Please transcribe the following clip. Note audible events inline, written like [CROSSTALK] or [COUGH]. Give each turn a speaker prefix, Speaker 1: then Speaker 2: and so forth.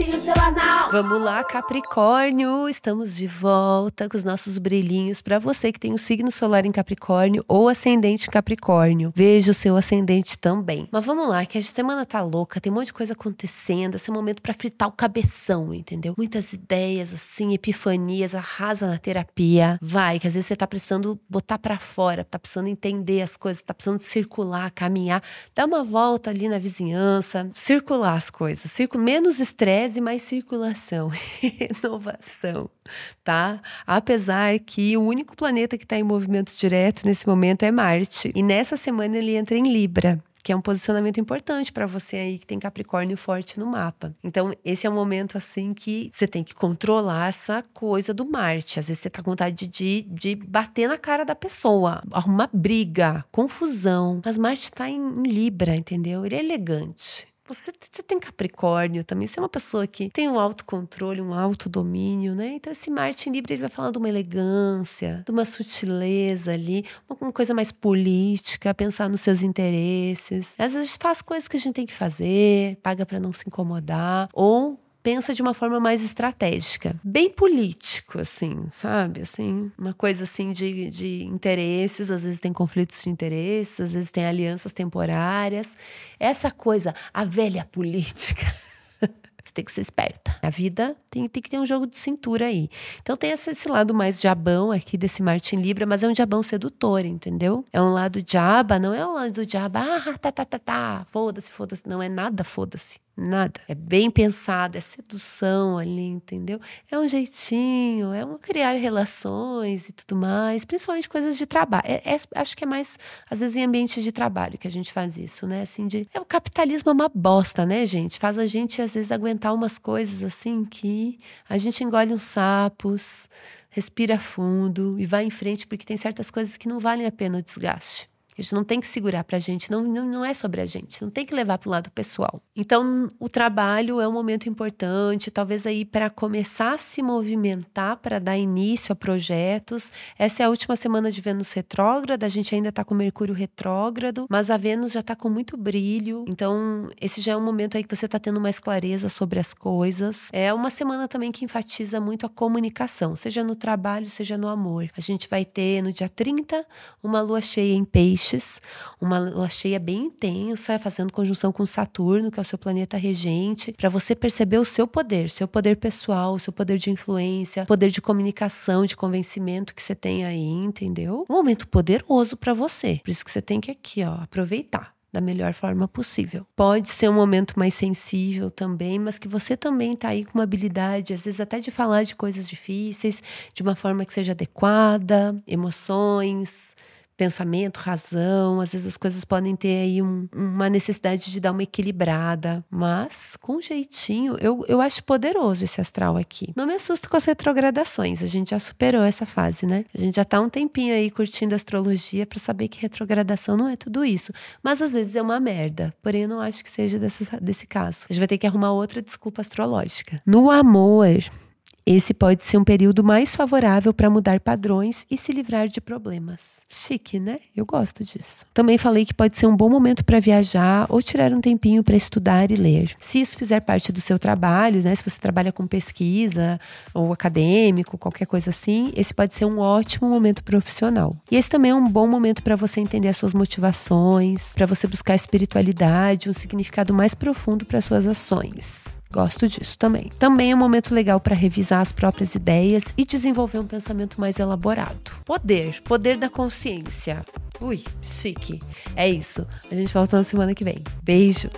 Speaker 1: Seu anal.
Speaker 2: Vamos lá, Capricórnio! Estamos de volta com os nossos brilhinhos para você que tem o um signo solar em Capricórnio ou ascendente em Capricórnio. Veja o seu ascendente também. Mas vamos lá, que a semana tá louca, tem um monte de coisa acontecendo. Esse é o momento para fritar o cabeção, entendeu? Muitas ideias, assim, epifanias, arrasa na terapia. Vai, que às vezes você tá precisando botar para fora, tá precisando entender as coisas, tá precisando circular, caminhar. Dá uma volta ali na vizinhança, circular as coisas. Circu menos estresse e mais circulação, renovação, [LAUGHS] tá? Apesar que o único planeta que está em movimento direto nesse momento é Marte. E nessa semana ele entra em Libra que é um posicionamento importante para você aí que tem Capricórnio forte no mapa. Então, esse é um momento assim que você tem que controlar essa coisa do Marte. Às vezes você tá com vontade de, de bater na cara da pessoa, arrumar briga, confusão. Mas Marte está em, em Libra, entendeu? Ele é elegante. Você, você, tem Capricórnio também, você é uma pessoa que tem um autocontrole, um autodomínio, né? Então, esse Marte em Libra ele vai falar de uma elegância, de uma sutileza ali, uma coisa mais política, pensar nos seus interesses. Às vezes faz coisas que a gente tem que fazer, paga para não se incomodar, ou pensa de uma forma mais estratégica, bem político, assim, sabe? Assim, uma coisa assim de, de interesses, às vezes tem conflitos de interesses, às vezes tem alianças temporárias. Essa coisa, a velha política. [LAUGHS] Você tem que ser esperta. A vida tem, tem, que ter um jogo de cintura aí. Então tem esse, esse lado mais diabão aqui desse Martin Libra, mas é um diabão sedutor, entendeu? É um lado diaba, não é um lado diaba, ah, tá, tá, tá, tá, foda-se, foda-se. Não é nada, foda-se. Nada. É bem pensado, é sedução ali, entendeu? É um jeitinho, é um criar relações e tudo mais, principalmente coisas de trabalho. É, é, acho que é mais, às vezes, em ambiente de trabalho que a gente faz isso, né? Assim, de. É, o capitalismo é uma bosta, né, gente? Faz a gente, às vezes, aguentar umas coisas assim que a gente engole uns sapos, respira fundo e vai em frente, porque tem certas coisas que não valem a pena o desgaste. Gente não tem que segurar para a gente, não, não, não é sobre a gente, não tem que levar para o lado pessoal. Então, o trabalho é um momento importante, talvez aí para começar a se movimentar, para dar início a projetos. Essa é a última semana de Vênus retrógrada, a gente ainda está com Mercúrio retrógrado, mas a Vênus já está com muito brilho. Então, esse já é um momento aí que você está tendo mais clareza sobre as coisas. É uma semana também que enfatiza muito a comunicação, seja no trabalho, seja no amor. A gente vai ter no dia 30 uma lua cheia em peixe Peixes, uma lua cheia bem intensa, fazendo conjunção com Saturno, que é o seu planeta regente, para você perceber o seu poder, seu poder pessoal, seu poder de influência, poder de comunicação, de convencimento que você tem aí, entendeu? Um momento poderoso para você. Por isso que você tem que aqui, ó, aproveitar da melhor forma possível. Pode ser um momento mais sensível também, mas que você também tá aí com uma habilidade, às vezes até de falar de coisas difíceis, de uma forma que seja adequada, emoções, pensamento, razão. Às vezes as coisas podem ter aí um, uma necessidade de dar uma equilibrada, mas com jeitinho, eu, eu acho poderoso esse astral aqui. Não me assusto com as retrogradações, a gente já superou essa fase, né? A gente já tá um tempinho aí curtindo astrologia para saber que retrogradação não é tudo isso. Mas às vezes é uma merda, porém eu não acho que seja desse, desse caso. A gente vai ter que arrumar outra desculpa astrológica. No amor, esse pode ser um período mais favorável para mudar padrões e se livrar de problemas. Chique, né? Eu gosto disso. Também falei que pode ser um bom momento para viajar ou tirar um tempinho para estudar e ler. Se isso fizer parte do seu trabalho, né? Se você trabalha com pesquisa ou acadêmico, qualquer coisa assim, esse pode ser um ótimo momento profissional. E esse também é um bom momento para você entender as suas motivações, para você buscar espiritualidade, um significado mais profundo para suas ações. Gosto disso também. Também é um momento legal para revisar as próprias ideias e desenvolver um pensamento mais elaborado. Poder, poder da consciência. Ui, chique. É isso. A gente volta na semana que vem. Beijo.